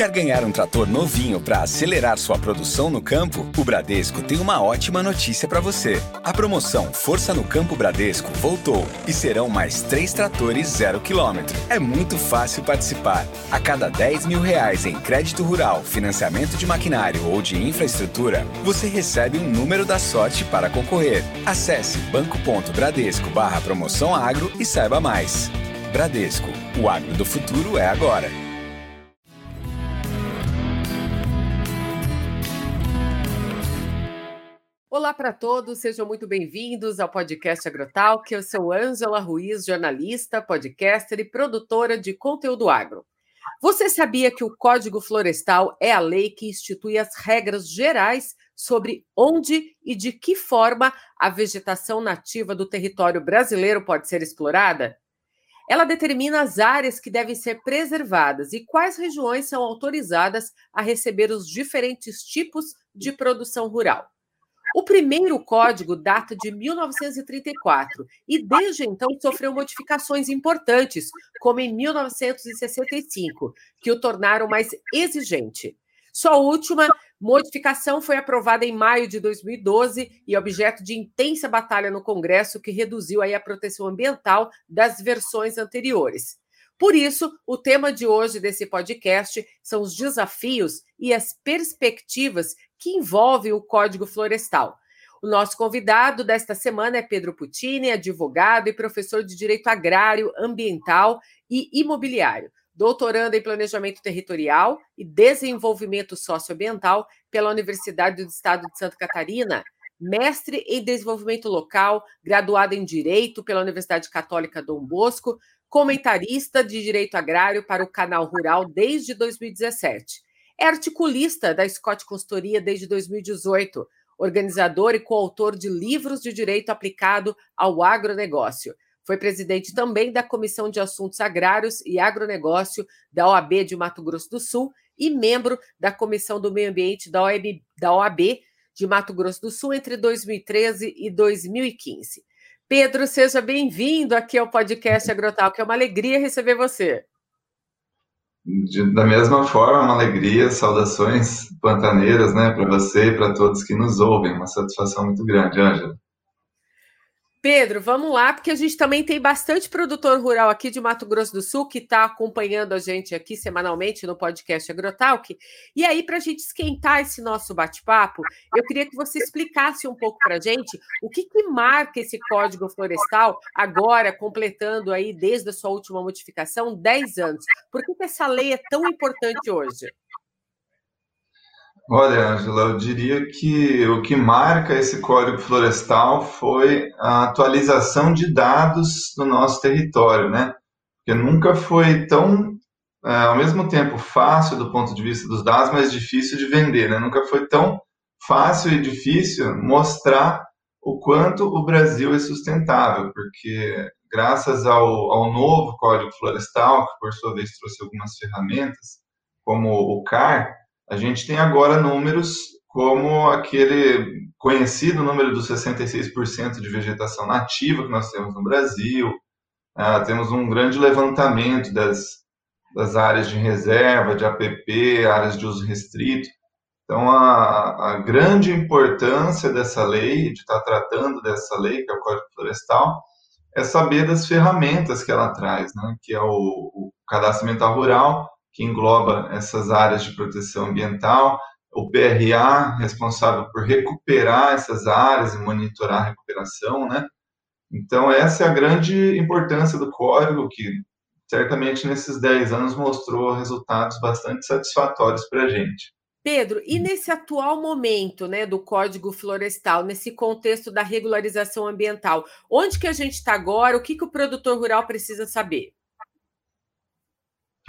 Quer ganhar um trator novinho para acelerar sua produção no campo? O Bradesco tem uma ótima notícia para você. A promoção Força no Campo Bradesco voltou e serão mais três tratores zero quilômetro. É muito fácil participar. A cada 10 mil reais em crédito rural, financiamento de maquinário ou de infraestrutura, você recebe um número da sorte para concorrer. Acesse banco.bradesco barra promoção agro e saiba mais. Bradesco, o agro do futuro é agora. Olá para todos, sejam muito bem-vindos ao podcast Agrotalk. Eu sou Ângela Ruiz, jornalista, podcaster e produtora de conteúdo agro. Você sabia que o Código Florestal é a lei que institui as regras gerais sobre onde e de que forma a vegetação nativa do território brasileiro pode ser explorada? Ela determina as áreas que devem ser preservadas e quais regiões são autorizadas a receber os diferentes tipos de produção rural. O primeiro código data de 1934 e desde então sofreu modificações importantes, como em 1965, que o tornaram mais exigente. Sua última modificação foi aprovada em maio de 2012 e objeto de intensa batalha no Congresso, que reduziu aí a proteção ambiental das versões anteriores. Por isso, o tema de hoje desse podcast são os desafios e as perspectivas que envolvem o Código Florestal. O nosso convidado desta semana é Pedro Putini, advogado e professor de Direito Agrário, Ambiental e Imobiliário, doutorando em Planejamento Territorial e Desenvolvimento Socioambiental pela Universidade do Estado de Santa Catarina, mestre em Desenvolvimento Local, graduado em Direito pela Universidade Católica Dom Bosco, comentarista de Direito Agrário para o Canal Rural desde 2017 é articulista da Scott Consultoria desde 2018, organizador e coautor de livros de direito aplicado ao agronegócio. Foi presidente também da Comissão de Assuntos Agrários e Agronegócio da OAB de Mato Grosso do Sul e membro da Comissão do Meio Ambiente da OAB, da OAB de Mato Grosso do Sul entre 2013 e 2015. Pedro, seja bem-vindo aqui ao podcast Agrotal, que é uma alegria receber você. Da mesma forma, uma alegria, saudações pantaneiras, né, para você e para todos que nos ouvem. Uma satisfação muito grande, Ângela. Pedro, vamos lá, porque a gente também tem bastante produtor rural aqui de Mato Grosso do Sul que está acompanhando a gente aqui semanalmente no podcast Agrotalk. E aí, para a gente esquentar esse nosso bate-papo, eu queria que você explicasse um pouco para a gente o que, que marca esse Código Florestal, agora completando aí, desde a sua última modificação, 10 anos. Por que, que essa lei é tão importante hoje? Olha, Angela, eu diria que o que marca esse Código Florestal foi a atualização de dados no nosso território, né? Porque nunca foi tão, é, ao mesmo tempo, fácil do ponto de vista dos dados, mas difícil de vender, né? Nunca foi tão fácil e difícil mostrar o quanto o Brasil é sustentável, porque graças ao, ao novo Código Florestal, que por sua vez trouxe algumas ferramentas, como o CAR, a gente tem agora números como aquele conhecido número dos 66% de vegetação nativa que nós temos no Brasil. Ah, temos um grande levantamento das, das áreas de reserva, de APP, áreas de uso restrito. Então, a, a grande importância dessa lei, de estar tratando dessa lei, que é o Código Florestal, é saber das ferramentas que ela traz, né? que é o, o cadastro rural, que engloba essas áreas de proteção ambiental, o PRA, responsável por recuperar essas áreas e monitorar a recuperação, né? Então, essa é a grande importância do código, que certamente nesses 10 anos mostrou resultados bastante satisfatórios para a gente. Pedro, e nesse atual momento né, do Código Florestal, nesse contexto da regularização ambiental, onde que a gente está agora? O que, que o produtor rural precisa saber?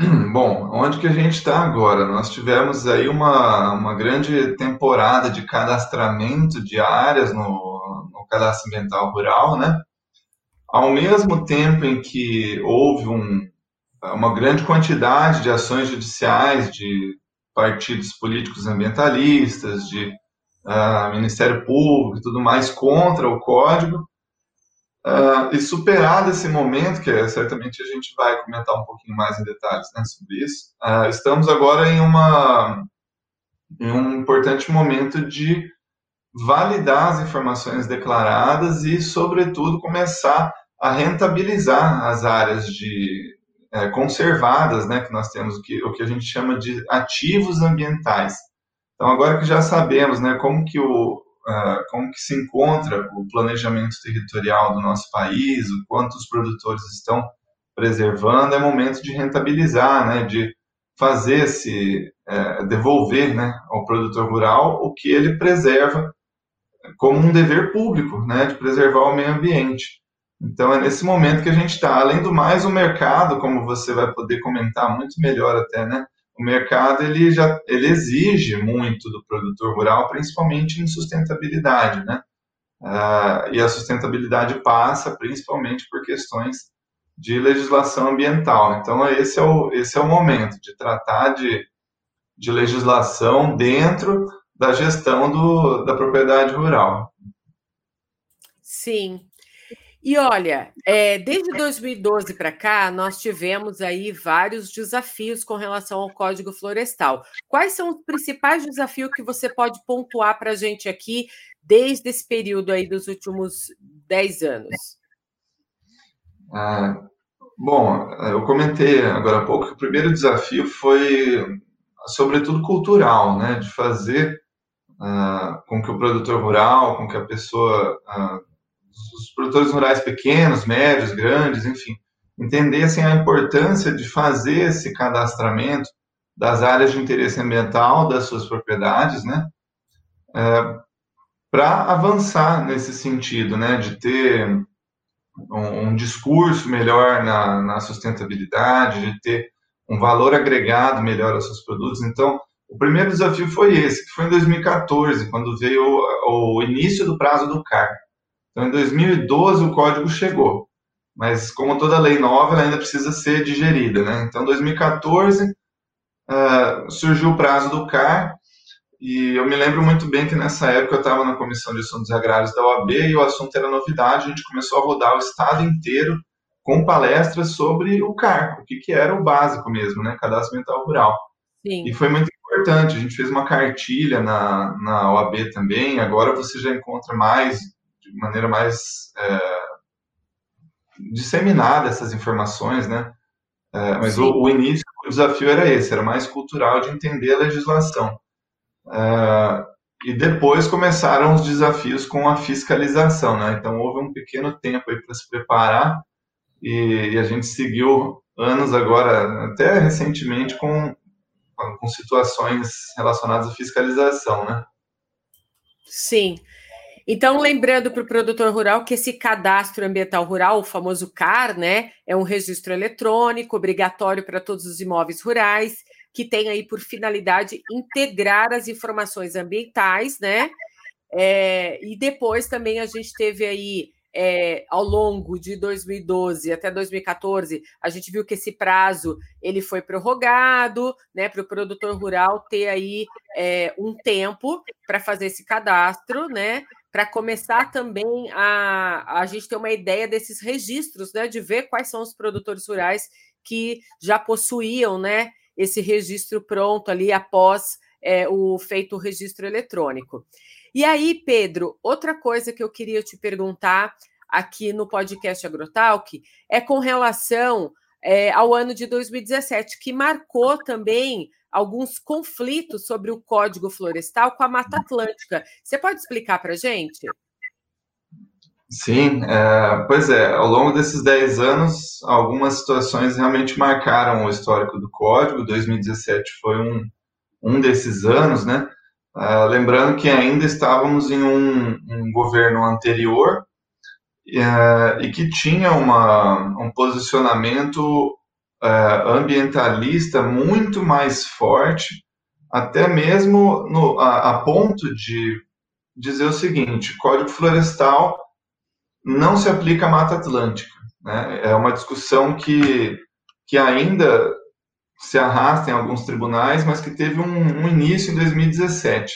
Bom, onde que a gente está agora? Nós tivemos aí uma, uma grande temporada de cadastramento de áreas no, no cadastro ambiental rural, né? Ao mesmo tempo em que houve um, uma grande quantidade de ações judiciais de partidos políticos ambientalistas, de uh, Ministério Público e tudo mais contra o código, Uh, e superado esse momento, que é, certamente a gente vai comentar um pouquinho mais em detalhes né, sobre isso, uh, estamos agora em, uma, em um importante momento de validar as informações declaradas e, sobretudo, começar a rentabilizar as áreas de é, conservadas, né, que nós temos o que, o que a gente chama de ativos ambientais. Então, agora que já sabemos, né, como que o, uh, como que se encontra o planejamento territorial do nosso país, o quanto os produtores estão preservando, é momento de rentabilizar, né, de fazer se é, devolver, né, ao produtor rural o que ele preserva como um dever público, né, de preservar o meio ambiente. Então é nesse momento que a gente está. Além do mais, o mercado, como você vai poder comentar muito melhor até, né, o mercado ele já ele exige muito do produtor rural, principalmente em sustentabilidade, né? Uh, e a sustentabilidade passa principalmente por questões de legislação ambiental. Então esse é o esse é o momento de tratar de, de legislação dentro da gestão do, da propriedade rural. Sim, e olha, é, desde 2012 para cá, nós tivemos aí vários desafios com relação ao Código Florestal. Quais são os principais desafios que você pode pontuar para a gente aqui, desde esse período aí dos últimos 10 anos? Ah, bom, eu comentei agora há pouco que o primeiro desafio foi, sobretudo, cultural, né? De fazer ah, com que o produtor rural, com que a pessoa... Ah, os produtores rurais pequenos, médios, grandes, enfim, entendessem a importância de fazer esse cadastramento das áreas de interesse ambiental das suas propriedades, né, é, para avançar nesse sentido, né, de ter um, um discurso melhor na, na, sustentabilidade, de ter um valor agregado melhor aos seus produtos. Então, o primeiro desafio foi esse, que foi em 2014, quando veio o, o início do prazo do CAR. Então, em 2012, o código chegou, mas como toda lei nova, ela ainda precisa ser digerida. Né? Então, em 2014, uh, surgiu o prazo do CAR, e eu me lembro muito bem que nessa época eu estava na Comissão de Assuntos Agrários da OAB e o assunto era novidade, a gente começou a rodar o estado inteiro com palestras sobre o CAR, o que, que era o básico mesmo, né? Cadastro Ambiental Rural. Sim. E foi muito importante, a gente fez uma cartilha na, na OAB também, agora você já encontra mais de maneira mais é, disseminada essas informações, né? É, mas o, o, início, o desafio era esse, era mais cultural de entender a legislação. É, e depois começaram os desafios com a fiscalização, né? Então houve um pequeno tempo aí para se preparar e, e, a gente seguiu anos agora, até recentemente, com, com situações relacionadas à fiscalização, né? Sim. Então, lembrando para o produtor rural que esse cadastro ambiental rural, o famoso CAR, né, é um registro eletrônico obrigatório para todos os imóveis rurais, que tem aí por finalidade integrar as informações ambientais, né? É, e depois também a gente teve aí é, ao longo de 2012 até 2014, a gente viu que esse prazo ele foi prorrogado, né, para o produtor rural ter aí é, um tempo para fazer esse cadastro, né, para começar também a, a gente ter uma ideia desses registros, né, de ver quais são os produtores rurais que já possuíam, né, esse registro pronto ali após é, o feito o registro eletrônico. E aí, Pedro, outra coisa que eu queria te perguntar aqui no podcast Agrotalk é com relação é, ao ano de 2017, que marcou também alguns conflitos sobre o Código Florestal com a Mata Atlântica. Você pode explicar para a gente? Sim, é, pois é, ao longo desses 10 anos, algumas situações realmente marcaram o histórico do Código, 2017 foi um, um desses anos, né? É, lembrando que ainda estávamos em um, um governo anterior é, e que tinha uma, um posicionamento é, ambientalista muito mais forte, até mesmo no, a, a ponto de dizer o seguinte: Código Florestal não se aplica à Mata Atlântica. Né? É uma discussão que, que ainda se arrasta em alguns tribunais, mas que teve um, um início em 2017.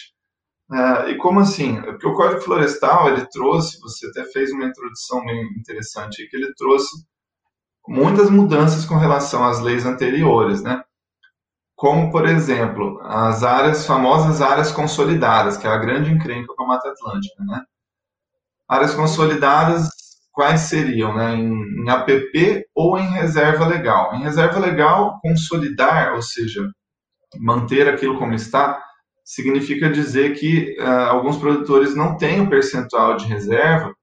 Uh, e como assim? Porque o Código Florestal, ele trouxe, você até fez uma introdução bem interessante, que ele trouxe muitas mudanças com relação às leis anteriores, né? Como, por exemplo, as áreas, famosas áreas consolidadas, que é a grande encrenca com a Mata Atlântica, né? Áreas consolidadas, quais seriam, né? Em, em APP ou em reserva legal. Em reserva legal, consolidar, ou seja, manter aquilo como está, significa dizer que uh, alguns produtores não têm o percentual de reserva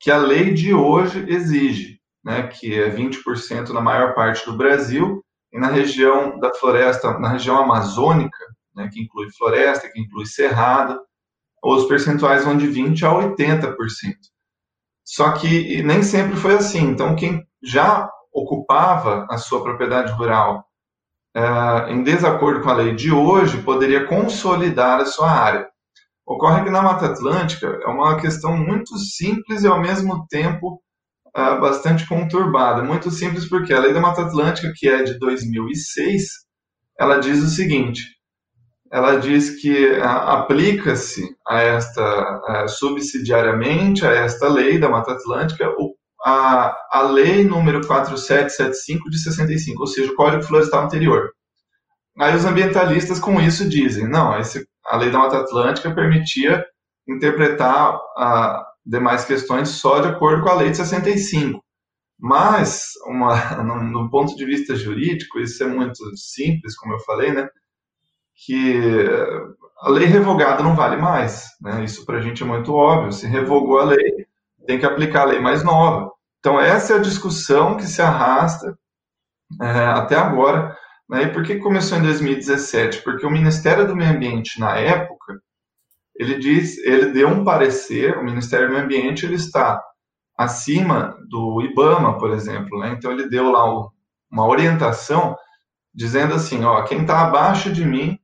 que a lei de hoje exige, né, que é 20% na maior parte do Brasil e na região da floresta, na região amazônica, né, que inclui floresta, que inclui cerrado, os percentuais vão de 20 a 80%. Só que nem sempre foi assim. Então, quem já ocupava a sua propriedade rural é, em desacordo com a lei de hoje, poderia consolidar a sua área. Ocorre que na Mata Atlântica é uma questão muito simples e ao mesmo tempo é, bastante conturbada. Muito simples porque a lei da Mata Atlântica, que é de 2006, ela diz o seguinte: ela diz que é, aplica-se a esta subsidiariamente a esta lei da Mata Atlântica a, a lei número 4775 de 65, ou seja, o Código Florestal anterior. Aí os ambientalistas com isso dizem, não, esse, a lei da Mata Atlântica permitia interpretar a, demais questões só de acordo com a lei de 65. Mas, uma, no, ponto de vista jurídico, isso é muito simples, como eu falei, né? Que a lei revogada não vale mais. Né? Isso para a gente é muito óbvio. Se revogou a lei, tem que aplicar a lei mais nova. Então, essa é a discussão que se arrasta é, até agora. Né? E por que começou em 2017? Porque o Ministério do Meio Ambiente, na época, ele diz, ele deu um parecer, o Ministério do Meio Ambiente ele está acima do IBAMA, por exemplo, né? Então ele deu lá uma orientação dizendo assim, ó, quem está abaixo de mim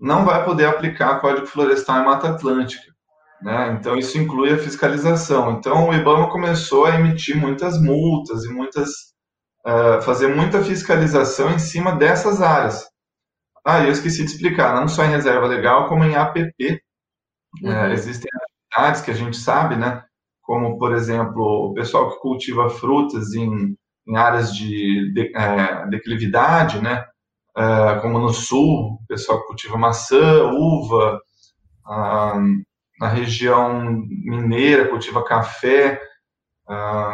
não vai poder aplicar Código Florestal em Mata Atlântica. Né? Então, isso inclui a fiscalização. Então, o IBAMA começou a emitir muitas multas e muitas uh, fazer muita fiscalização em cima dessas áreas. Ah, eu esqueci de explicar, não só em reserva legal, como em APP. Uhum. Uh, existem atividades que a gente sabe, né? como, por exemplo, o pessoal que cultiva frutas em, em áreas de, de é, declividade, né? Uh, como no sul, o pessoal que cultiva maçã, uva, na região mineira, cultiva café,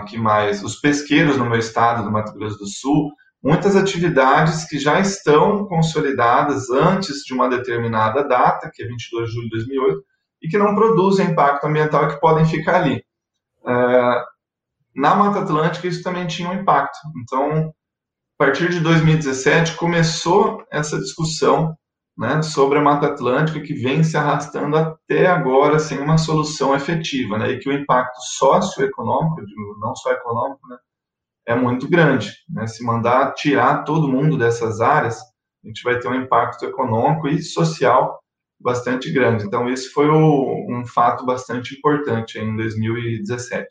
que mais? Os pesqueiros no meu estado, do Mato Grosso do Sul, muitas atividades que já estão consolidadas antes de uma determinada data, que é 22 de julho de 2008, e que não produzem impacto ambiental e que podem ficar ali. Uh, na Mata Atlântica, isso também tinha um impacto. Então, a partir de 2017, começou essa discussão né, sobre a Mata Atlântica que vem se arrastando até agora sem uma solução efetiva, né, e que o impacto socioeconômico, não só econômico, né, é muito grande. Né, se mandar tirar todo mundo dessas áreas, a gente vai ter um impacto econômico e social bastante grande. Então, esse foi o, um fato bastante importante em 2017.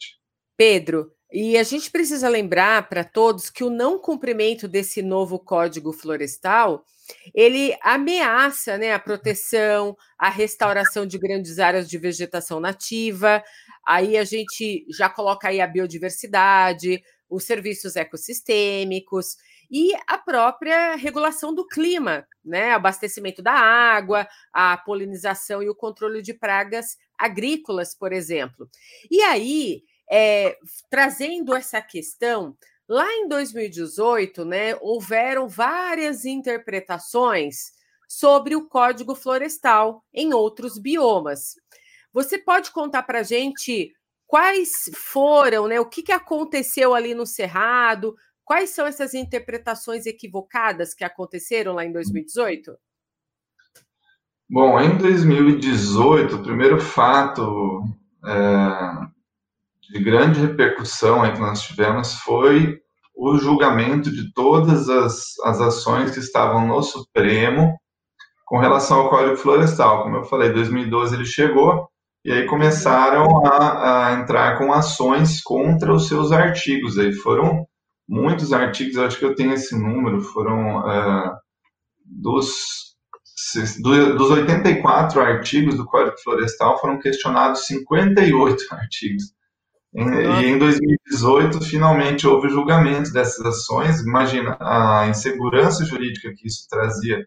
Pedro, e a gente precisa lembrar para todos que o não cumprimento desse novo Código Florestal ele ameaça né, a proteção, a restauração de grandes áreas de vegetação nativa. Aí a gente já coloca aí a biodiversidade, os serviços ecossistêmicos e a própria regulação do clima, né? Abastecimento da água, a polinização e o controle de pragas agrícolas, por exemplo. E aí, é, trazendo essa questão Lá em 2018, né, houveram várias interpretações sobre o Código Florestal em outros biomas. Você pode contar para a gente quais foram, né, o que, que aconteceu ali no Cerrado? Quais são essas interpretações equivocadas que aconteceram lá em 2018? Bom, em 2018, o primeiro fato é, de grande repercussão que nós tivemos foi o julgamento de todas as, as ações que estavam no Supremo com relação ao Código Florestal. Como eu falei, em 2012 ele chegou e aí começaram a, a, entrar com ações contra os seus artigos. Aí foram muitos artigos, acho que eu tenho esse número, foram uh, dos dos 84 artigos do Código Florestal foram questionados 58 artigos. E em 2018, finalmente houve julgamento dessas ações. Imagina a insegurança jurídica que isso trazia,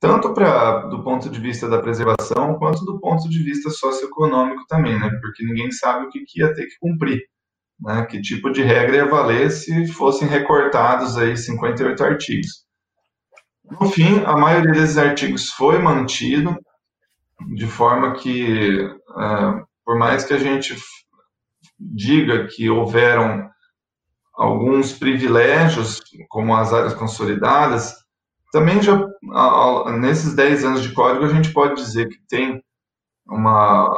tanto pra, do ponto de vista da preservação, quanto do ponto de vista socioeconômico também, né? Porque ninguém sabe o que, que ia ter que cumprir. Né? Que tipo de regra ia valer se fossem recortados aí 58 artigos. No fim, a maioria desses artigos foi mantido, de forma que, uh, por mais que a gente diga que houveram alguns privilégios, como as áreas consolidadas, também já nesses 10 anos de código a gente pode dizer que tem uma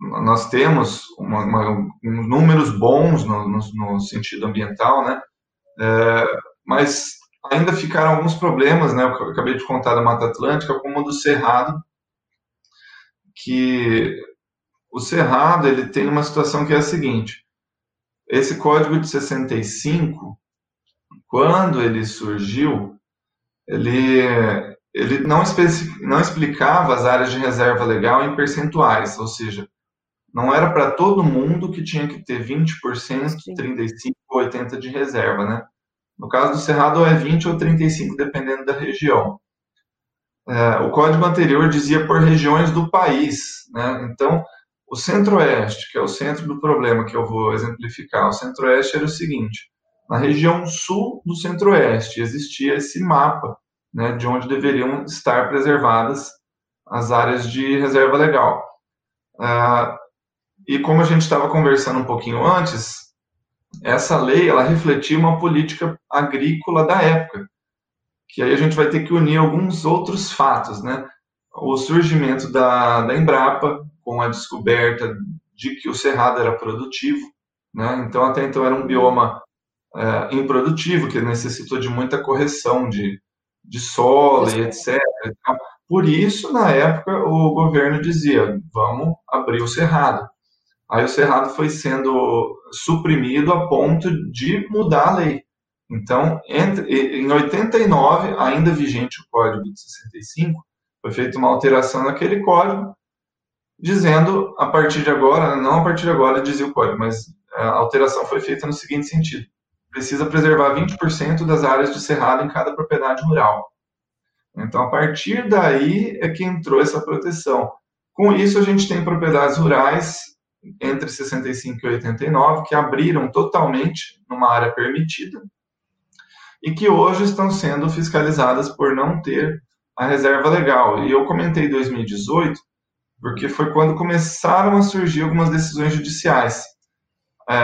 nós temos uma, uma, números bons no, no, no, sentido ambiental, né? É, mas ainda ficaram alguns problemas, né? Eu acabei de contar da Mata Atlântica, como do Cerrado, que o Cerrado ele tem uma situação que é a seguinte: esse código de 65, quando ele surgiu, ele, ele não, não explicava as áreas de reserva legal em percentuais, ou seja, não era para todo mundo que tinha que ter 20%, Sim. 35% ou 80% de reserva, né? No caso do Cerrado é 20 ou 35, dependendo da região. É, o código anterior dizia por regiões do país, né? Então, o Centro-Oeste, que é o centro do problema que eu vou exemplificar, o Centro-Oeste era o seguinte: na região sul do Centro-Oeste existia esse mapa né, de onde deveriam estar preservadas as áreas de reserva legal. Ah, e como a gente estava conversando um pouquinho antes, essa lei ela refletia uma política agrícola da época, que aí a gente vai ter que unir alguns outros fatos, né? O surgimento da, da Embrapa, com a descoberta de que o cerrado era produtivo, né? Então até então era um bioma é, improdutivo que necessitou de muita correção de, de solo e etc. Por isso na época o governo dizia vamos abrir o cerrado. Aí o cerrado foi sendo suprimido a ponto de mudar a lei. Então, entre, em 89, ainda vigente o Código de 65, foi feita uma alteração naquele código dizendo a partir de agora, não a partir de agora dizia o código, mas a alteração foi feita no seguinte sentido: precisa preservar 20% das áreas de cerrado em cada propriedade rural. Então, a partir daí é que entrou essa proteção. Com isso, a gente tem propriedades rurais entre 65 e 89 que abriram totalmente numa área permitida e que hoje estão sendo fiscalizadas por não ter a reserva legal. E eu comentei 2018 porque foi quando começaram a surgir algumas decisões judiciais, é,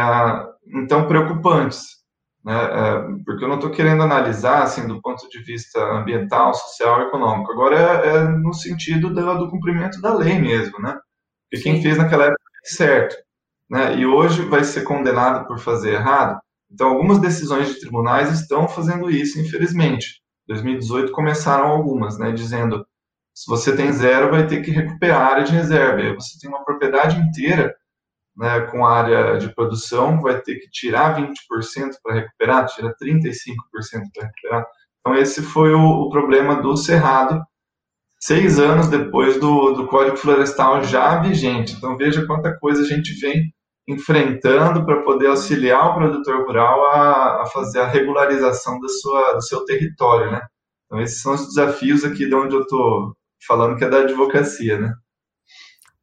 então preocupantes, né, é, porque eu não estou querendo analisar assim do ponto de vista ambiental, social, econômico. Agora é, é no sentido do, cumprimento da lei mesmo, né? Porque quem fez naquela época certo, né? E hoje vai ser condenado por fazer errado. Então algumas decisões de tribunais estão fazendo isso, infelizmente. 2018 começaram algumas, né, dizendo se você tem zero, vai ter que recuperar a área de reserva. E você tem uma propriedade inteira né, com área de produção, vai ter que tirar 20% para recuperar, tira 35% para recuperar. Então, esse foi o, o, problema do Cerrado, seis anos depois do, do Código Florestal já vigente. Então, veja quanta coisa a gente vem enfrentando para poder auxiliar o produtor rural a, a fazer a regularização da sua, do seu território, né? Então, esses são os desafios aqui de onde eu estou falando que é da advocacia, né?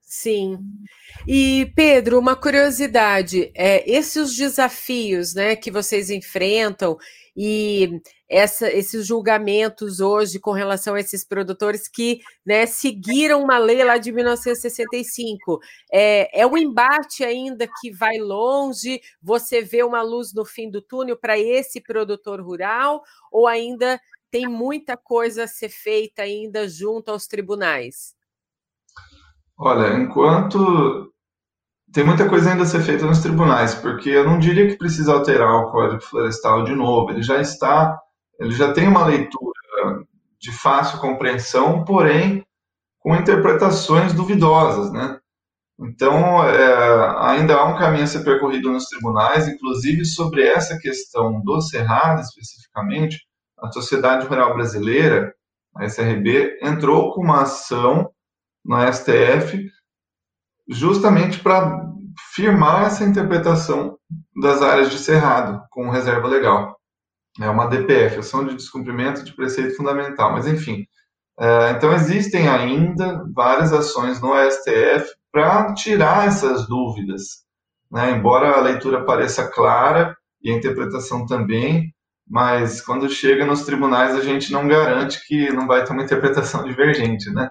Sim. E Pedro, uma curiosidade, é, esses desafios, né, que vocês enfrentam e essa, esses julgamentos hoje com relação a esses produtores que né, seguiram uma lei lá de 1965. É, é um embate ainda que vai longe? Você vê uma luz no fim do túnel para esse produtor rural? Ou ainda tem muita coisa a ser feita ainda junto aos tribunais? Olha, enquanto tem muita coisa ainda a ser feita nos tribunais, porque eu não diria que precisa alterar o Código Florestal de novo. Ele já está, ele já tem uma leitura de fácil compreensão, porém com interpretações duvidosas, né? Então, é, ainda há um caminho a ser percorrido nos tribunais, inclusive sobre essa questão do Cerrado especificamente, a sociedade rural brasileira a SRB, entrou com uma ação no STF justamente para firmar essa interpretação das áreas de cerrado com reserva legal. É uma DPF, ação de descumprimento de preceito fundamental. Mas, enfim, é, então existem ainda várias ações no STF para tirar essas dúvidas. Né? Embora a leitura pareça clara e a interpretação também, mas quando chega nos tribunais a gente não garante que não vai ter uma interpretação divergente, né?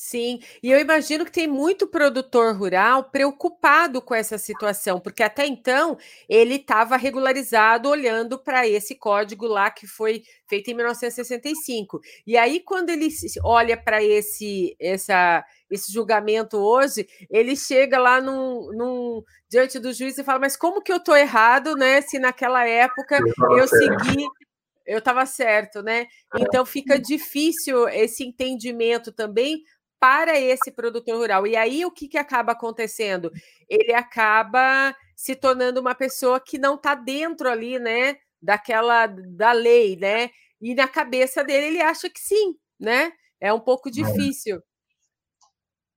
Sim, e eu imagino que tem muito produtor rural preocupado com essa situação, porque até então ele estava regularizado olhando para esse código lá que foi feito em 1965. E aí, quando ele olha para esse, essa, esse julgamento hoje, ele chega lá num, num, diante do juiz e fala: Mas como que eu estou errado, né? Se naquela época eu segui eu estava certo, né? É. Então fica difícil esse entendimento também para esse produtor rural. E aí o que, que acaba acontecendo? Ele acaba se tornando uma pessoa que não está dentro ali, né, daquela da lei, né? E na cabeça dele ele acha que sim, né? É um pouco difícil.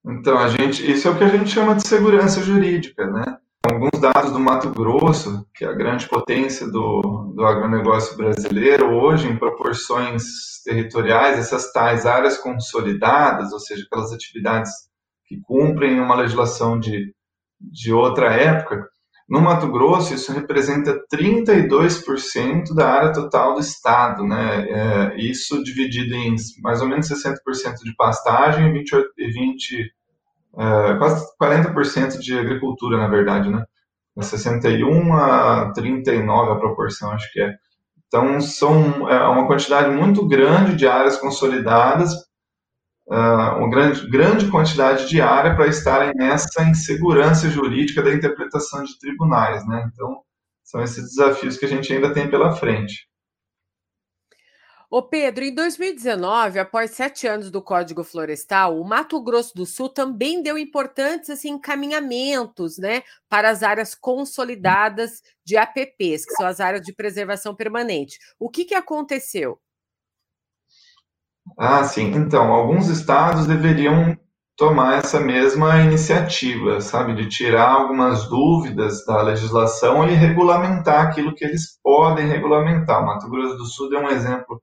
Então, a gente, isso é o que a gente chama de segurança jurídica, né? Alguns dados do Mato Grosso, que é a grande potência do, do agronegócio brasileiro, hoje, em proporções territoriais, essas tais áreas consolidadas, ou seja, aquelas atividades que cumprem uma legislação de, de outra época, no Mato Grosso, isso representa 32% da área total do estado, né? É, isso dividido em mais ou menos 60% de pastagem e 20, 20 é, quase 40% de agricultura, na verdade, né? 61 a 39 a proporção, acho que é. Então, são é, uma quantidade muito grande de áreas consolidadas, é, uma grande, grande quantidade de área para estarem nessa insegurança jurídica da interpretação de tribunais, né? Então, são esses desafios que a gente ainda tem pela frente. Ô Pedro, em 2019, após sete anos do Código Florestal, o Mato Grosso do Sul também deu importantes assim, encaminhamentos né, para as áreas consolidadas de APPs, que são as áreas de preservação permanente. O que, que aconteceu? Ah, sim. Então, alguns estados deveriam tomar essa mesma iniciativa, sabe, de tirar algumas dúvidas da legislação e regulamentar aquilo que eles podem regulamentar. O Mato Grosso do Sul é um exemplo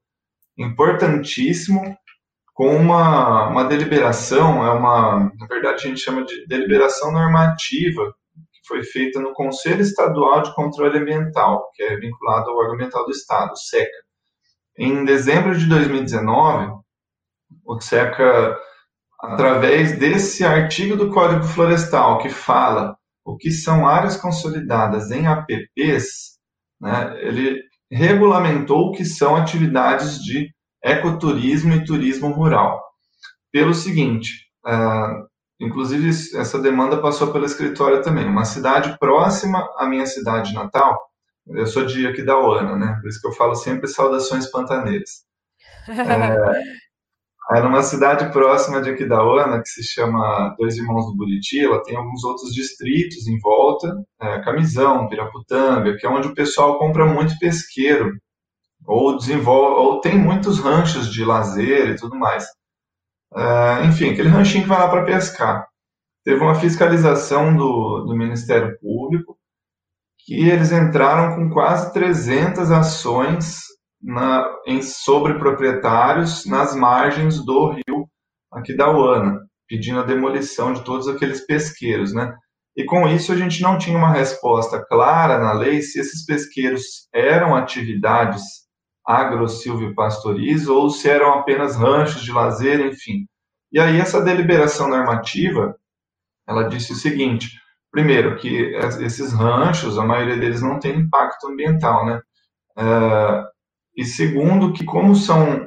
importantíssimo com uma, uma deliberação, é uma, na verdade a gente chama de deliberação normativa, que foi feita no Conselho Estadual de Controle Ambiental, que é vinculado ao órgão ambiental do Estado, SECA. Em dezembro de 2019, o SECA, através desse artigo do Código Florestal, que fala o que são áreas consolidadas em APPs, né, ele regulamentou o que são atividades de ecoturismo e turismo rural. Pelo seguinte, uh, inclusive essa demanda passou pelo escritório também, uma cidade próxima à minha cidade natal, eu sou de Aquidauana, né? Por isso que eu falo sempre saudações pantaneiras. É, é numa cidade próxima de Aquidauana, que se chama Dois Irmãos do Buriti, ela tem alguns outros distritos em volta, é, Camisão, Piraputanga, que é onde o pessoal compra muito pesqueiro, ou desenvolve, ou tem muitos ranchos de lazer e tudo mais. É, enfim, aquele ranchinho que vai lá para pescar. Teve uma fiscalização do, do Ministério Público, que eles entraram com quase 300 ações na, em, sobre proprietários nas margens do rio aqui da Uana, pedindo a demolição de todos aqueles pesqueiros, né? E com isso a gente não tinha uma resposta clara na lei se esses pesqueiros eram atividades agro-silvio-pastoriz ou se eram apenas ranchos de lazer, enfim. E aí essa deliberação normativa, ela disse o seguinte, primeiro, que esses ranchos, a maioria deles não tem impacto ambiental, né? Uh, e segundo, que como são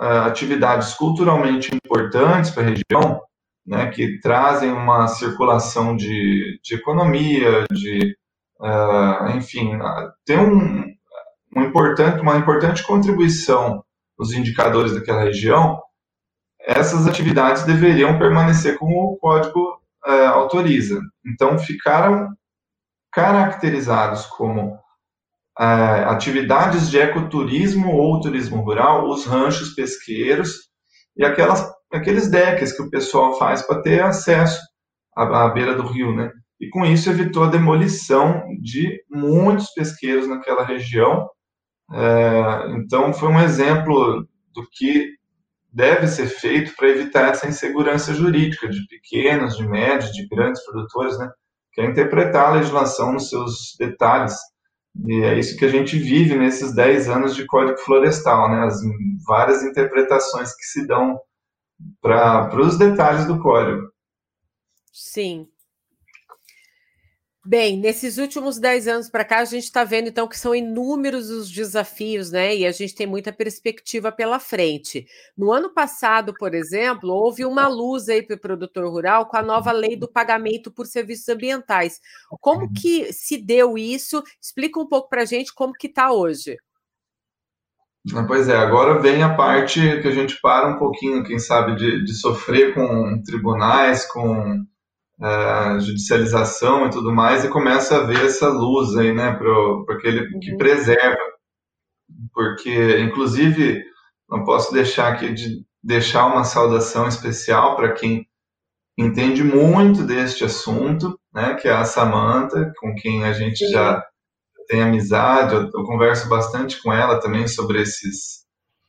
uh, atividades culturalmente importantes para a região, né, que trazem uma circulação de, de economia, de, uh, enfim, tem um, um importante, uma importante contribuição nos indicadores daquela região, essas atividades deveriam permanecer como o código uh, autoriza. Então, ficaram caracterizados como atividades de ecoturismo ou turismo rural, os ranchos pesqueiros e aquelas, aqueles decks que o pessoal faz para ter acesso à, à beira do rio, né? E com isso evitou a demolição de muitos pesqueiros naquela região. É, então foi um exemplo do que deve ser feito para evitar essa insegurança jurídica de pequenos, de médios, de grandes produtores, né? Que é interpretar a legislação nos seus detalhes. E é isso que a gente vive nesses 10 anos de Código Florestal, né? As várias interpretações que se dão para os detalhes do código. Sim. Bem, nesses últimos 10 anos para cá, a gente está vendo então que são inúmeros os desafios, né? E a gente tem muita perspectiva pela frente. No ano passado, por exemplo, houve uma luz aí para o produtor rural com a nova lei do pagamento por serviços ambientais. Como que se deu isso? Explica um pouco para a gente como que está hoje. Pois é, agora vem a parte que a gente para um pouquinho, quem sabe, de, de sofrer com tribunais, com uh, judicialização e tudo mais, e começa a ver essa luz aí, né, para aquele uhum. que preserva. Porque, inclusive, não posso deixar aqui de deixar uma saudação especial para quem entende muito deste assunto, né, que é a Samanta, com quem a gente Sim. já tem amizade, eu, eu, converso bastante com ela também sobre esses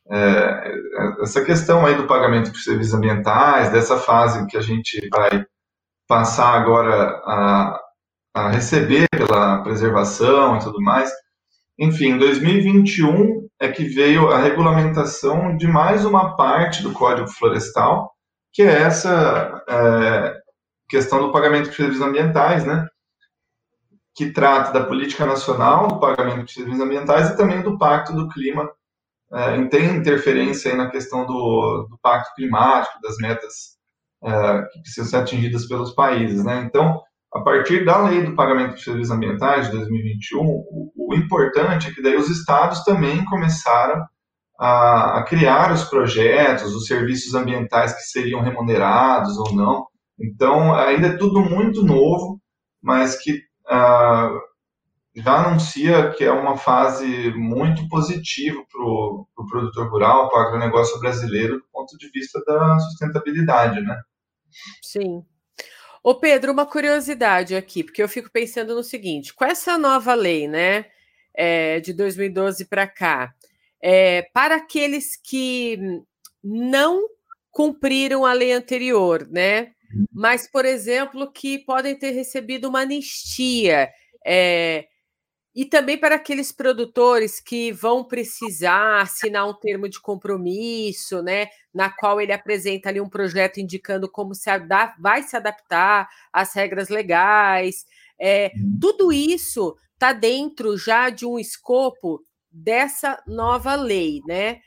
é, essa questão aí do pagamento por serviços ambientais, dessa fase que a gente vai passar agora a, a receber pela preservação e tudo mais. Enfim, em 2021 é que veio a regulamentação de mais uma parte do Código Florestal, que é essa é, questão do pagamento de serviços ambientais, né? Que trata da política nacional do pagamento de serviços ambientais e também do Pacto do Clima. É, tem interferência aí na questão do, do Pacto Climático, das metas é, que precisam ser atingidas pelos países. Né? Então, a partir da lei do pagamento de serviços ambientais de 2021, o, o importante é que daí os estados também começaram a, a, criar os projetos, os serviços ambientais que seriam remunerados ou não. Então, ainda é tudo muito novo, mas que ah, já anuncia que é uma fase muito positiva para o pro produtor rural, para o agronegócio brasileiro, do ponto de vista da sustentabilidade, né? Sim. Ô Pedro, uma curiosidade aqui, porque eu fico pensando no seguinte: com essa nova lei, né, é, de 2012 para cá, é, para aqueles que não cumpriram a lei anterior, né, mas, por exemplo, que podem ter recebido uma anistia, é, e também para aqueles produtores que vão precisar assinar um termo de compromisso, né, na qual ele apresenta ali um projeto indicando como se vai se adaptar às regras legais. É, tudo isso está dentro já de um escopo dessa nova lei, né?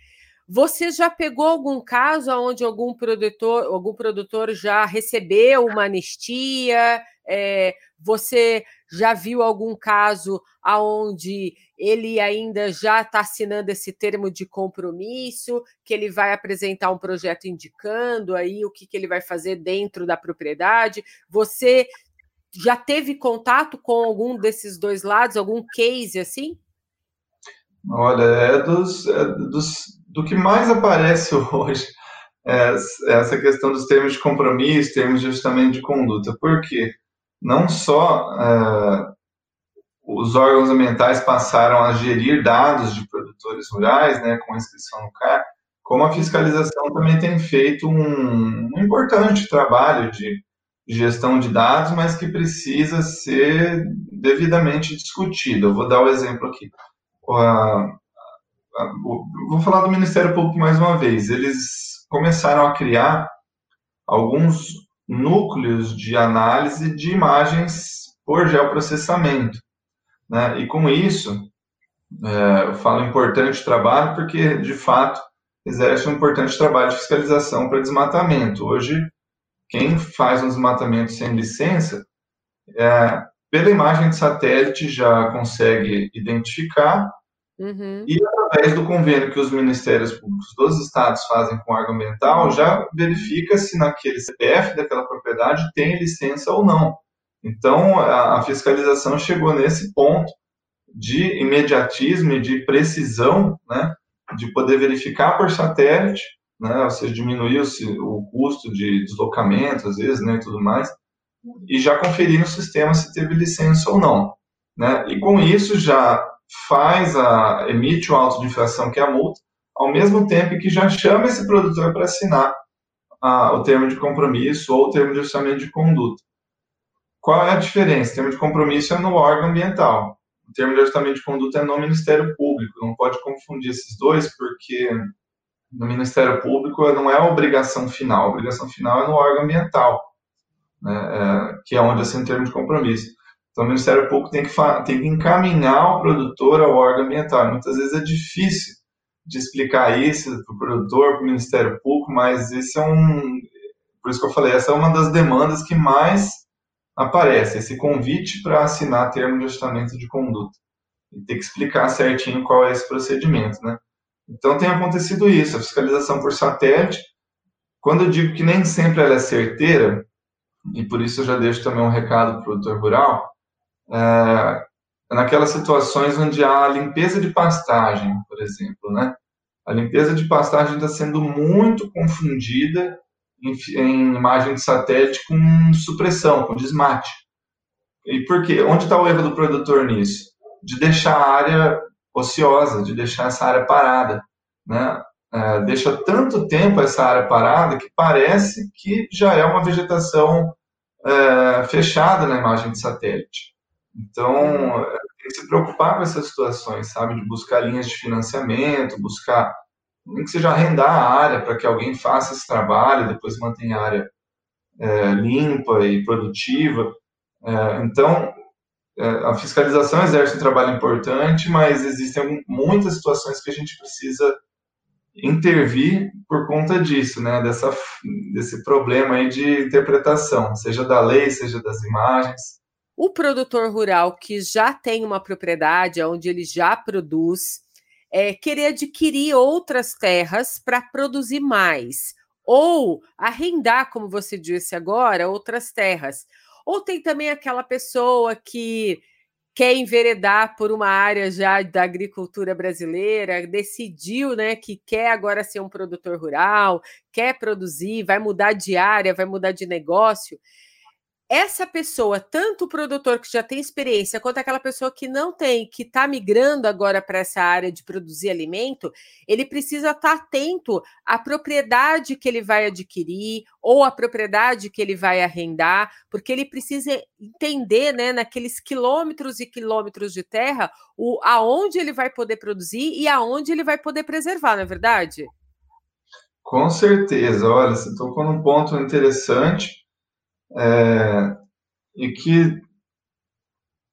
Você já pegou algum caso onde algum produtor, algum produtor já recebeu uma anistia? É, você já viu algum caso aonde ele ainda já está assinando esse termo de compromisso, que ele vai apresentar um projeto indicando aí o que, que ele vai fazer dentro da propriedade? Você já teve contato com algum desses dois lados, algum case assim? Olha, é dos, é dos do que mais aparece hoje é essa questão dos termos de compromisso, termos de ajustamento de conduta. Por quê? Não só é, os órgãos ambientais passaram a gerir dados de produtores rurais, né, com inscrição no CAR, como a fiscalização também tem feito um, um importante trabalho de gestão de dados, mas que precisa ser devidamente discutido. Eu vou dar o um exemplo aqui vou falar do Ministério Público mais uma vez. Eles começaram a criar alguns núcleos de análise de imagens por geoprocessamento. Né? E com isso, é, eu falo importante trabalho porque, de fato, exerce um importante trabalho de fiscalização para desmatamento. Hoje, quem faz um desmatamento sem licença, é, pela imagem de satélite já consegue identificar Uhum. E através do convênio que os ministérios públicos dos estados fazem com o órgão ambiental, já verifica se naquele CPF daquela propriedade tem licença ou não. Então, a, a fiscalização chegou nesse ponto de imediatismo e de precisão, né, de poder verificar por satélite, né, ou seja, diminuir o, o custo de deslocamento, às vezes, né, e tudo mais, e já conferir no sistema se teve licença ou não. Né? E com isso já faz a emite o auto de infração, que é a multa, ao mesmo tempo que já chama esse produtor para assinar a, o termo de compromisso ou o termo de orçamento de conduta. Qual é a diferença? O termo de compromisso é no órgão ambiental. O termo de orçamento de conduta é no Ministério Público. Não pode confundir esses dois, porque no Ministério Público não é a obrigação final. A obrigação final é no órgão ambiental, né, é, que é onde assina o termo de compromisso. Então, o Ministério Público tem que, tem que encaminhar o produtor ao órgão ambiental. Muitas vezes é difícil de explicar isso para o produtor, para o Ministério Público, mas esse é um. Por isso que eu falei, essa é uma das demandas que mais aparece, esse convite para assinar termo de ajustamento de conduta. E tem que explicar certinho qual é esse procedimento, né? Então tem acontecido isso, a fiscalização por satélite. Quando eu digo que nem sempre ela é certeira, e por isso eu já deixo também um recado para o produtor rural, é, naquelas situações onde há limpeza de pastagem, por exemplo, né? A limpeza de pastagem está sendo muito confundida em, em, imagem de satélite com supressão, com desmate. E por quê? Onde está o erro do produtor nisso? De deixar a área ociosa, de deixar essa área parada, né? É, deixa tanto tempo essa área parada que parece que já é uma vegetação é, fechada na imagem de satélite. Então, tem que se preocupar com essas situações, sabe? De buscar linhas de financiamento, buscar, nem que seja arrendar a área para que alguém faça esse trabalho, depois mantenha a área é, limpa e produtiva. É, então, é, a fiscalização exerce um trabalho importante, mas existem muitas situações que a gente precisa intervir por conta disso, né? Dessa, desse problema aí de interpretação, seja da lei, seja das imagens. O produtor rural que já tem uma propriedade onde ele já produz, é, querer adquirir outras terras para produzir mais, ou arrendar, como você disse agora, outras terras. Ou tem também aquela pessoa que quer enveredar por uma área já da agricultura brasileira, decidiu, né, que quer agora ser um produtor rural, quer produzir, vai mudar de área, vai mudar de negócio essa pessoa, tanto o produtor que já tem experiência, quanto aquela pessoa que não tem, que está migrando agora para essa área de produzir alimento, ele precisa estar tá atento à propriedade que ele vai adquirir ou à propriedade que ele vai arrendar, porque ele precisa entender, né, naqueles quilômetros e quilômetros de terra, o aonde ele vai poder produzir e aonde ele vai poder preservar, não é verdade? Com certeza. Olha, você tocou num ponto interessante é, e que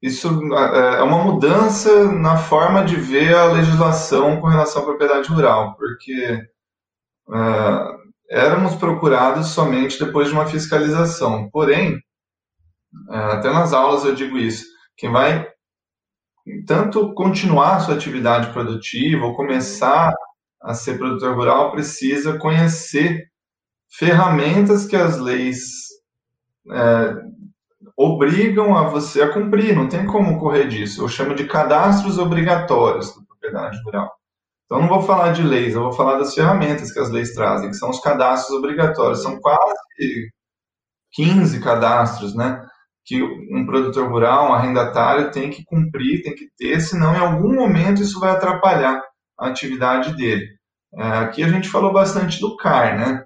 isso é, é uma mudança na forma de ver a legislação com relação à propriedade rural, porque é, éramos procurados somente depois de uma fiscalização. Porém, é, até nas aulas eu digo isso, quem vai tanto continuar a sua atividade produtiva ou começar a ser produtor rural precisa conhecer ferramentas que as leis é, obrigam a você a cumprir, não tem como correr disso. Eu chamo de cadastros obrigatórios da propriedade rural. Então, não vou falar de leis, eu vou falar das ferramentas que as leis trazem, que são os cadastros obrigatórios. São quase 15 cadastros, né? Que um produtor rural, um arrendatário tem que cumprir, tem que ter, senão em algum momento isso vai atrapalhar a atividade dele. É, aqui a gente falou bastante do CAR, né?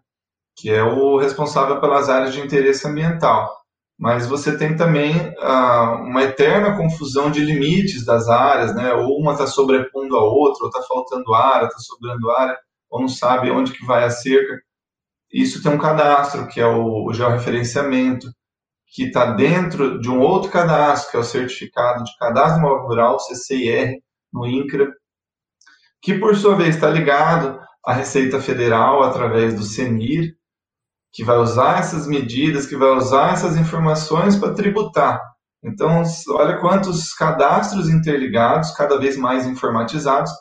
Que é o responsável pelas áreas de interesse ambiental. Mas você tem também ah, uma eterna confusão de limites das áreas, né? Ou uma está sobrepondo a outra, ou está faltando área, está sobrando área, ou não sabe onde que vai a cerca. Isso tem um cadastro, que é o, o georreferenciamento, que está dentro de um outro cadastro, que é o Certificado de Cadastro Móvel Rural, CCIR, no INCRA, que por sua vez está ligado à Receita Federal através do CENIR, que vai usar essas medidas, que vai usar essas informações para tributar. Então, olha quantos cadastros interligados, cada vez mais informatizados,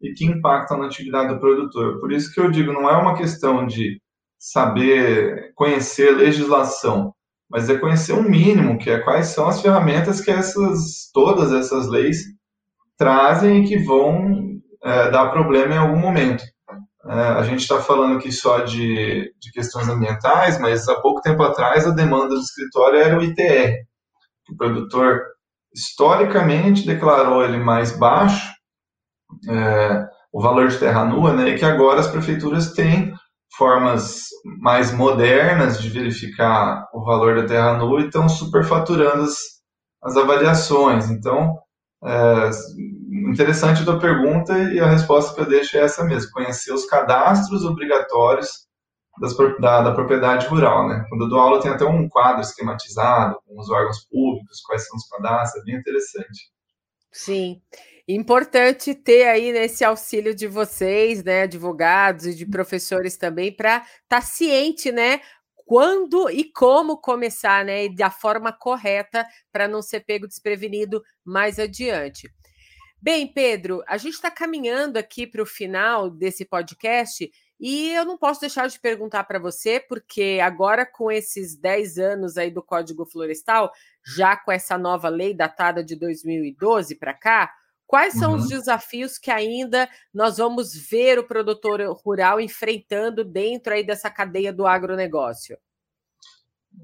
e que impactam na atividade do produtor. Por isso que eu digo, não é uma questão de saber conhecer legislação, mas é conhecer um mínimo, que é quais são as ferramentas que essas todas essas leis trazem e que vão é, dar problema em algum momento. É, a gente está falando aqui só de, de questões ambientais, mas há pouco tempo atrás a demanda do escritório era o ITR. O produtor historicamente declarou ele mais baixo, é, o valor de terra nua, né, e que agora as prefeituras têm formas mais modernas de verificar o valor da terra nua e estão superfaturando as, as avaliações. Então, é, interessante a tua pergunta e a resposta que eu deixo é essa mesmo: conhecer os cadastros obrigatórios das, da, da, propriedade rural. Né? Quando eu dou aula, tem até um quadro esquematizado com os órgãos públicos, quais são os cadastros, é bem interessante. Sim. Importante ter aí nesse auxílio de vocês, né, advogados e de professores também, para estar tá ciente, né, quando e como começar, né, e da forma correta para não ser pego desprevenido mais adiante. Bem, Pedro, a gente está caminhando aqui para o final desse podcast e eu não posso deixar de perguntar para você, porque agora com esses 10 anos aí do Código Florestal, já com essa nova lei datada de 2012 para cá, Quais são uhum. os desafios que ainda nós vamos ver o produtor rural enfrentando dentro aí dessa cadeia do agronegócio?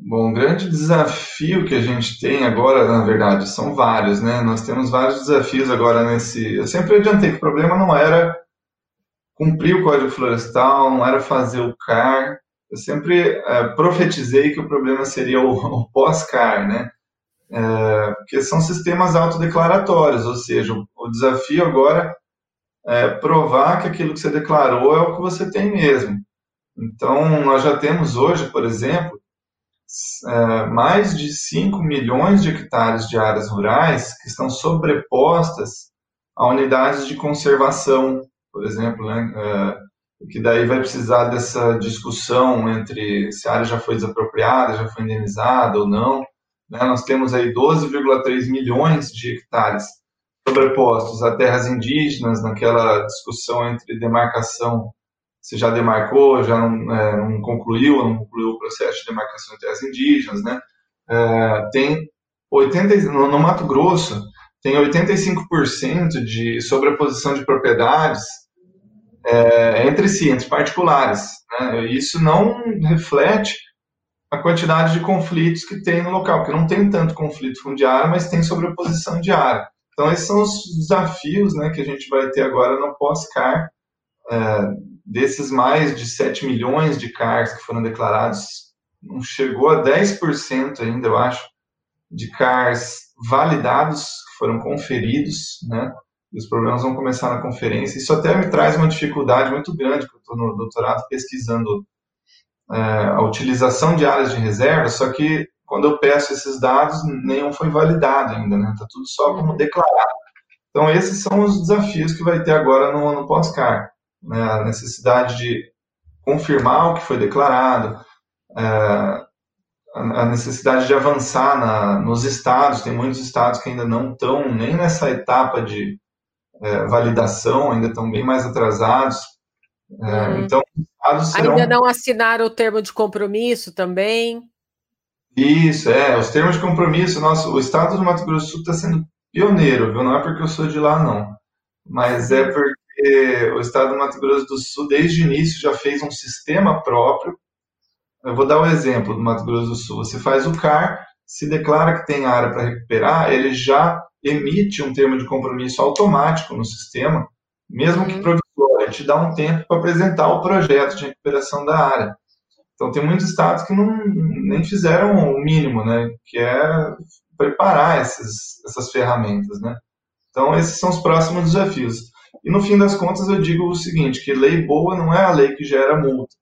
Bom, o grande desafio que a gente tem agora, na verdade, são vários, né? Nós temos vários desafios agora nesse. Eu sempre adiantei que o problema não era cumprir o Código Florestal, não era fazer o CAR. Eu sempre é, profetizei que o problema seria o, o pós-CAR, né? É, porque são sistemas autodeclaratórios, ou seja, o, o desafio agora é provar que aquilo que você declarou é o que você tem mesmo. Então, nós já temos hoje, por exemplo, é, mais de 5 milhões de hectares de áreas rurais que estão sobrepostas a unidades de conservação, por exemplo, né, é, que daí vai precisar dessa discussão entre se a área já foi desapropriada, já foi indenizada ou não. Né? Nós temos aí 12,3 milhões de hectares sobrepostos a terras indígenas, naquela discussão entre demarcação, se já demarcou, já não, é, não concluiu, não concluiu o processo de demarcação de terras indígenas, né? É, tem 80, no, no Mato Grosso, tem 85% de sobreposição de propriedades é, entre si, entre particulares. Né? Isso não reflete a quantidade de conflitos que tem no local, porque não tem tanto conflito fundiário, mas tem sobreposição de área. Então, esses são os desafios né, que a gente vai ter agora no pós-CAR, é, desses mais de 7 milhões de CARs que foram declarados, não chegou a 10% ainda, eu acho, de CARs validados, que foram conferidos, né? E os problemas vão começar na conferência. Isso até me traz uma dificuldade muito grande, porque eu estou no doutorado pesquisando é, a utilização de áreas de reserva, só que quando eu peço esses dados, nenhum foi validado ainda, né? Está tudo só como uhum. declarado. Então, esses são os desafios que vai ter agora no, no pós-CAR. Né? A necessidade de confirmar o que foi declarado, é, a necessidade de avançar na, nos estados, tem muitos estados que ainda não estão nem nessa etapa de é, validação, ainda estão bem mais atrasados. É, uhum. Então, serão... Ainda não assinaram o termo de compromisso também? Isso, é. Os termos de compromisso, nosso, o Estado do Mato Grosso do Sul está sendo pioneiro, viu? Não é porque eu sou de lá, não. Mas é porque o Estado do Mato Grosso do Sul, desde o início, já fez um sistema próprio. Eu vou dar um exemplo do Mato Grosso do Sul. Você faz o CAR, se declara que tem área para recuperar, ele já emite um termo de compromisso automático no sistema, mesmo que uhum te dá um tempo para apresentar o projeto de recuperação da área. Então, tem muitos estados que não, nem fizeram o mínimo, né, que é preparar esses, essas ferramentas, né. Então, esses são os próximos desafios. E, no fim das contas, eu digo o seguinte, que lei boa não é a lei que gera multa.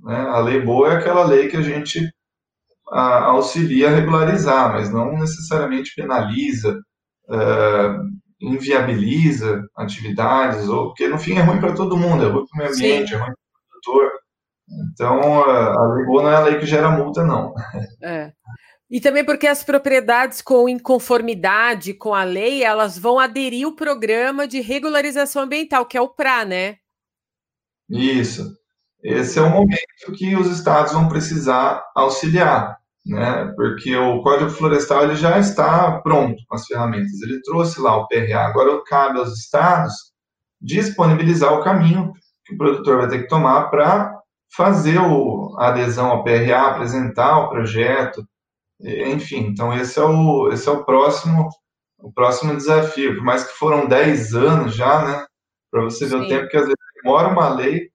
Né? A lei boa é aquela lei que a gente a, auxilia a regularizar, mas não necessariamente penaliza, uh, inviabiliza atividades, ou porque no fim é ruim para todo mundo, é ruim para o meio ambiente, Sim. é ruim para o produtor. Então, a lei boa não é a lei que gera multa, não. É. E também porque as propriedades com inconformidade com a lei, elas vão aderir o programa de regularização ambiental, que é o PRA, né? Isso. Esse é o momento que os estados vão precisar auxiliar. né? Porque o Código Florestal ele já está pronto com as ferramentas. Ele trouxe lá o PRA. Agora cabe aos estados disponibilizar o caminho que o produtor vai ter que tomar para fazer o, a adesão ao PRA, apresentar o projeto, enfim. Então esse é o esse é o próximo o próximo desafio. Por mais que foram 10 anos já, né? Para você ver Sim. o tempo que às vezes demora uma lei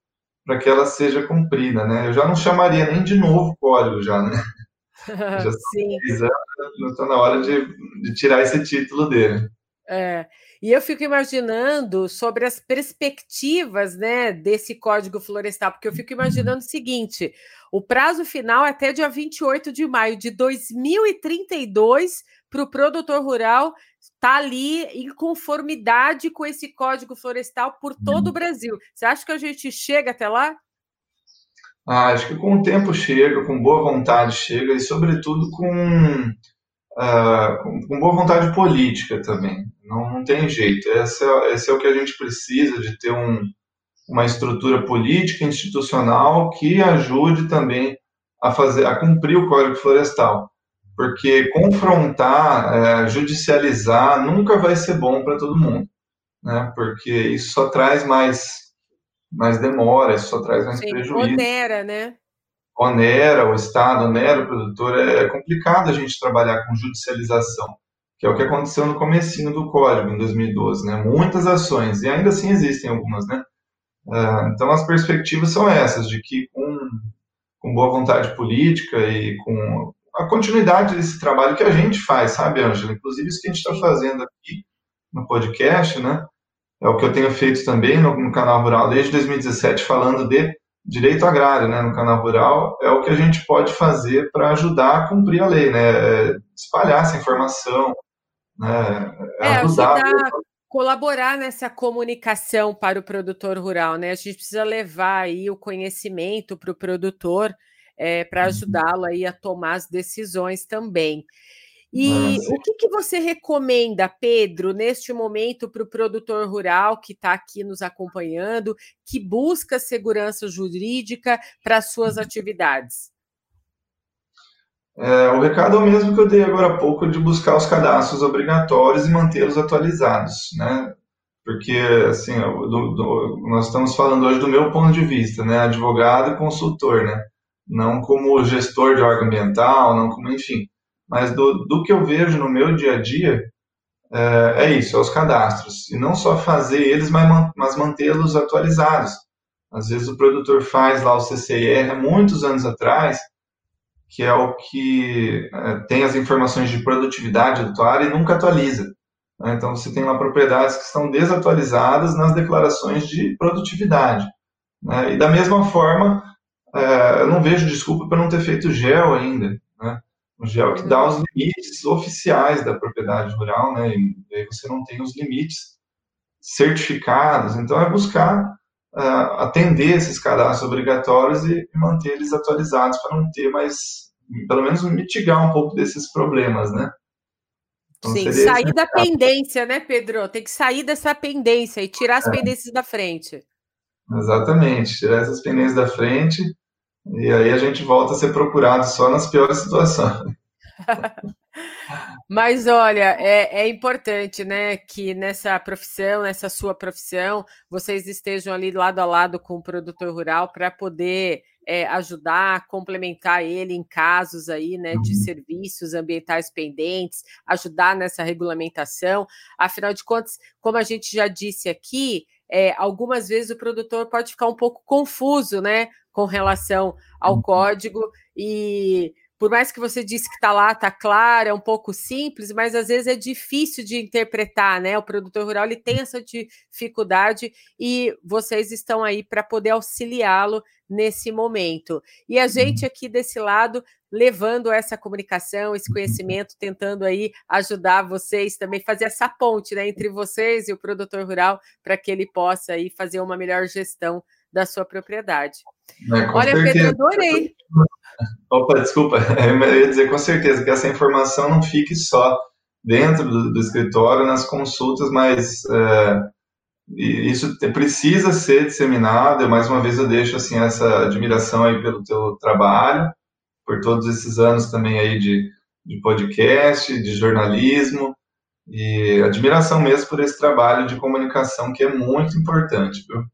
para que ela seja cumprida, né? Eu já não chamaria nem de novo código já, né? Já Sim. está na hora de, de, tirar esse título dele. É. E eu fico imaginando sobre as perspectivas né, desse Código Florestal, porque eu fico imaginando o seguinte: o prazo final é até dia 28 de maio de 2032 para o produtor rural estar tá ali em conformidade com esse Código Florestal por todo o Brasil. Você acha que a gente chega até lá? Ah, acho que com o tempo chega, com boa vontade chega, e sobretudo com, uh, com, com, boa vontade política também. Não, não tem jeito. Esse é, esse é, o que a gente precisa, de ter um, uma estrutura política, institucional, que ajude também a, fazer, a cumprir o Código Florestal. Porque confrontar, é, judicializar, nunca vai ser bom para todo mundo. Né? Porque isso só traz mais mais demora, isso só traz mais Sim, prejuízo. Onera, né? Onera o Estado, onera o produtor. É complicado a gente trabalhar com judicialização, que é o que aconteceu no comecinho do Código, em 2012, né? Muitas ações, e ainda assim existem algumas, né? Uh, então, as perspectivas são essas, de que com, com boa vontade política e com a continuidade desse trabalho que a gente faz, sabe, Ângela? Inclusive isso que a gente está fazendo aqui no podcast, né? é o que eu tenho feito também no, no canal Rural desde 2017, falando de direito agrário, né, no canal Rural, é o que a gente pode fazer para ajudar a cumprir a lei, né, é espalhar essa informação, né, é, ajudar, ajudar colaborar nessa comunicação para o produtor rural, né? A gente precisa levar aí o conhecimento para o produtor é, para uhum. ajudá-lo aí a tomar as decisões também. E Nossa. o que, que você recomenda, Pedro, neste momento para o produtor rural que está aqui nos acompanhando, que busca segurança jurídica para suas uhum. atividades? É, o recado é o mesmo que eu dei agora há pouco de buscar os cadastros obrigatórios e mantê-los atualizados, né? Porque, assim, do, do, nós estamos falando hoje do meu ponto de vista, né? Advogado e consultor, né? Não como gestor de órgão ambiental, não como, enfim mas do, do que eu vejo no meu dia a dia, é, é isso, é os cadastros. E não só fazer eles, mas, mas mantê-los atualizados. Às vezes o produtor faz lá o CCIR há muitos anos atrás, que é o que é, tem as informações de produtividade do área e nunca atualiza. Né? Então você tem lá propriedades que estão desatualizadas nas declarações de produtividade. Né? E da mesma forma, é, eu não vejo desculpa para não ter feito gel ainda. Né? O GEL que dá os limites oficiais da propriedade rural, né? E aí você não tem os limites certificados. Então, é buscar uh, atender esses cadastros obrigatórios e manter eles atualizados para não ter mais, pelo menos mitigar um pouco desses problemas, né? Então, Sim, sair da pendência, né, Pedro? Tem que sair dessa pendência e tirar as é. pendências da frente. Exatamente, tirar essas pendências da frente e aí a gente volta a ser procurado só nas piores situações. Mas olha, é, é, importante, né, que nessa profissão, nessa sua profissão, vocês estejam ali lado a lado com o produtor rural para poder é, ajudar, complementar ele em casos aí, né, de uhum. serviços ambientais pendentes, ajudar nessa regulamentação. Afinal de contas, como a gente já disse aqui, é, algumas vezes o produtor pode ficar um pouco confuso, né, com relação ao uhum. código e por mais que você disse que está lá, está claro, é um pouco simples, mas às vezes é difícil de interpretar, né? O produtor rural ele tem essa dificuldade e vocês estão aí para poder auxiliá-lo nesse momento. E a gente uhum. aqui desse lado levando essa comunicação, esse conhecimento, tentando aí ajudar vocês também fazer essa ponte, né, entre vocês e o produtor rural para que ele possa aí fazer uma melhor gestão da sua propriedade. É, Olha, certeza. Pedro, adorei. Opa, desculpa, eu ia dizer com certeza que essa informação não fique só dentro do, do escritório, nas consultas, mas é, isso precisa ser disseminado. Mais uma vez eu deixo assim essa admiração aí pelo teu trabalho por todos esses anos também aí de, de podcast, de jornalismo, e admiração mesmo por esse trabalho de comunicação que é muito importante, viu?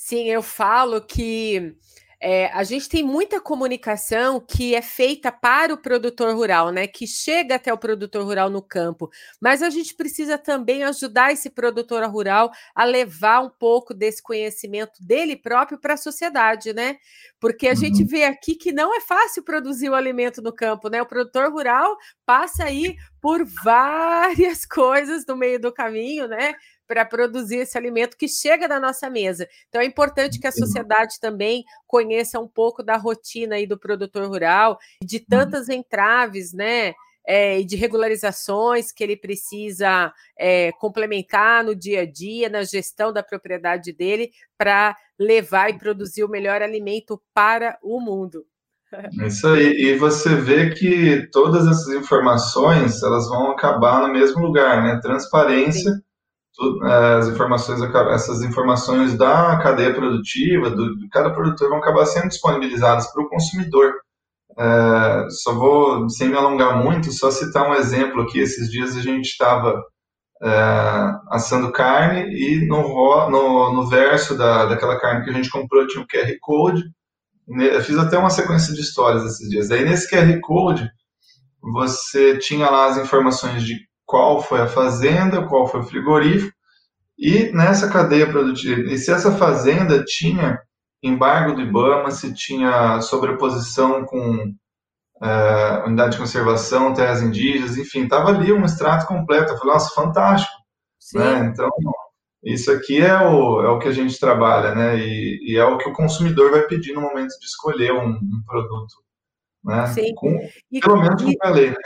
Sim, eu falo que é, a gente tem muita comunicação que é feita para o produtor rural, né? Que chega até o produtor rural no campo, mas a gente precisa também ajudar esse produtor rural a levar um pouco desse conhecimento dele próprio para a sociedade, né? Porque a uhum. gente vê aqui que não é fácil produzir o alimento no campo, né? O produtor rural passa aí por várias coisas no meio do caminho, né? Para produzir esse alimento que chega na nossa mesa. Então é importante que a sociedade também conheça um pouco da rotina aí do produtor rural, de uhum. tantas entraves, né? É, de regularizações que ele precisa é, complementar no dia a dia, na gestão da propriedade dele, para levar e produzir o melhor alimento para o mundo. É isso aí. E você vê que todas essas informações elas vão acabar no mesmo lugar, né? Transparência Sim as informações, essas informações da cadeia produtiva, do, de cada produtor, vão acabar sendo disponibilizadas para o consumidor. É, só vou, sem me alongar muito, só citar um exemplo aqui. Esses dias a gente estava é, assando carne e no, no, no verso da, daquela carne que a gente comprou tinha um QR Code. Eu fiz até uma sequência de histórias esses dias. Aí nesse QR Code você tinha lá as informações de qual foi a fazenda, qual foi o frigorífico, e nessa cadeia produtiva, e se essa fazenda tinha embargo do IBAMA, se tinha sobreposição com é, unidade de conservação, terras indígenas, enfim, estava ali um extrato completo. Eu falei, nossa, fantástico. Né? Então, isso aqui é o, é o que a gente trabalha, né? E, e, é o que o consumidor vai pedir no momento de escolher um, um produto. Né? Sim. Com, e, pelo menos com a lei, né?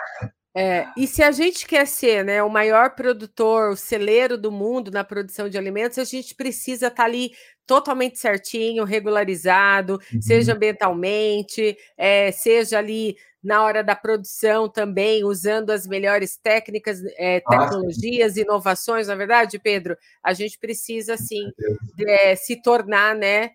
É, e se a gente quer ser né, o maior produtor, o celeiro do mundo na produção de alimentos, a gente precisa estar tá ali totalmente certinho, regularizado, uhum. seja ambientalmente, é, seja ali na hora da produção também, usando as melhores técnicas, é, tecnologias, inovações, na é verdade, Pedro, a gente precisa, sim, é, se tornar, né?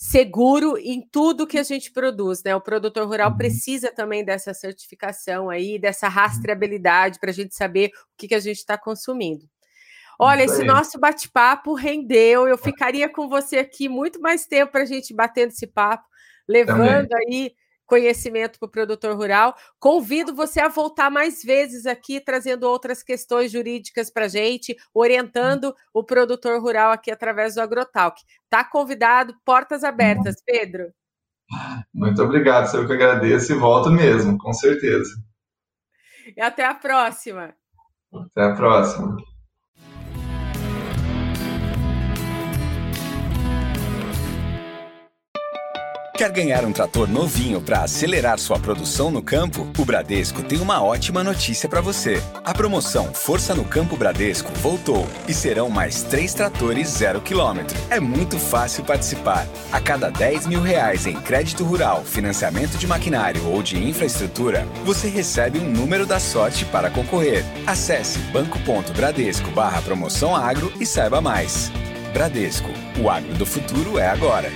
Seguro em tudo que a gente produz, né? O produtor rural uhum. precisa também dessa certificação aí, dessa rastreabilidade para a gente saber o que, que a gente está consumindo. Olha, esse nosso bate-papo rendeu. Eu ficaria com você aqui muito mais tempo para a gente bater esse papo, levando também. aí conhecimento para o produtor rural. Convido você a voltar mais vezes aqui, trazendo outras questões jurídicas para a gente, orientando o produtor rural aqui através do Agrotalk. Está convidado, portas abertas, Pedro. Muito obrigado, eu que agradeço e volto mesmo, com certeza. E até a próxima. Até a próxima. Quer ganhar um trator novinho para acelerar sua produção no campo? O Bradesco tem uma ótima notícia para você. A promoção Força no Campo Bradesco voltou e serão mais três tratores zero quilômetro. É muito fácil participar. A cada 10 mil reais em crédito rural, financiamento de maquinário ou de infraestrutura, você recebe um número da sorte para concorrer. Acesse banco.bradesco barra promoção agro e saiba mais. Bradesco, o agro do futuro é agora.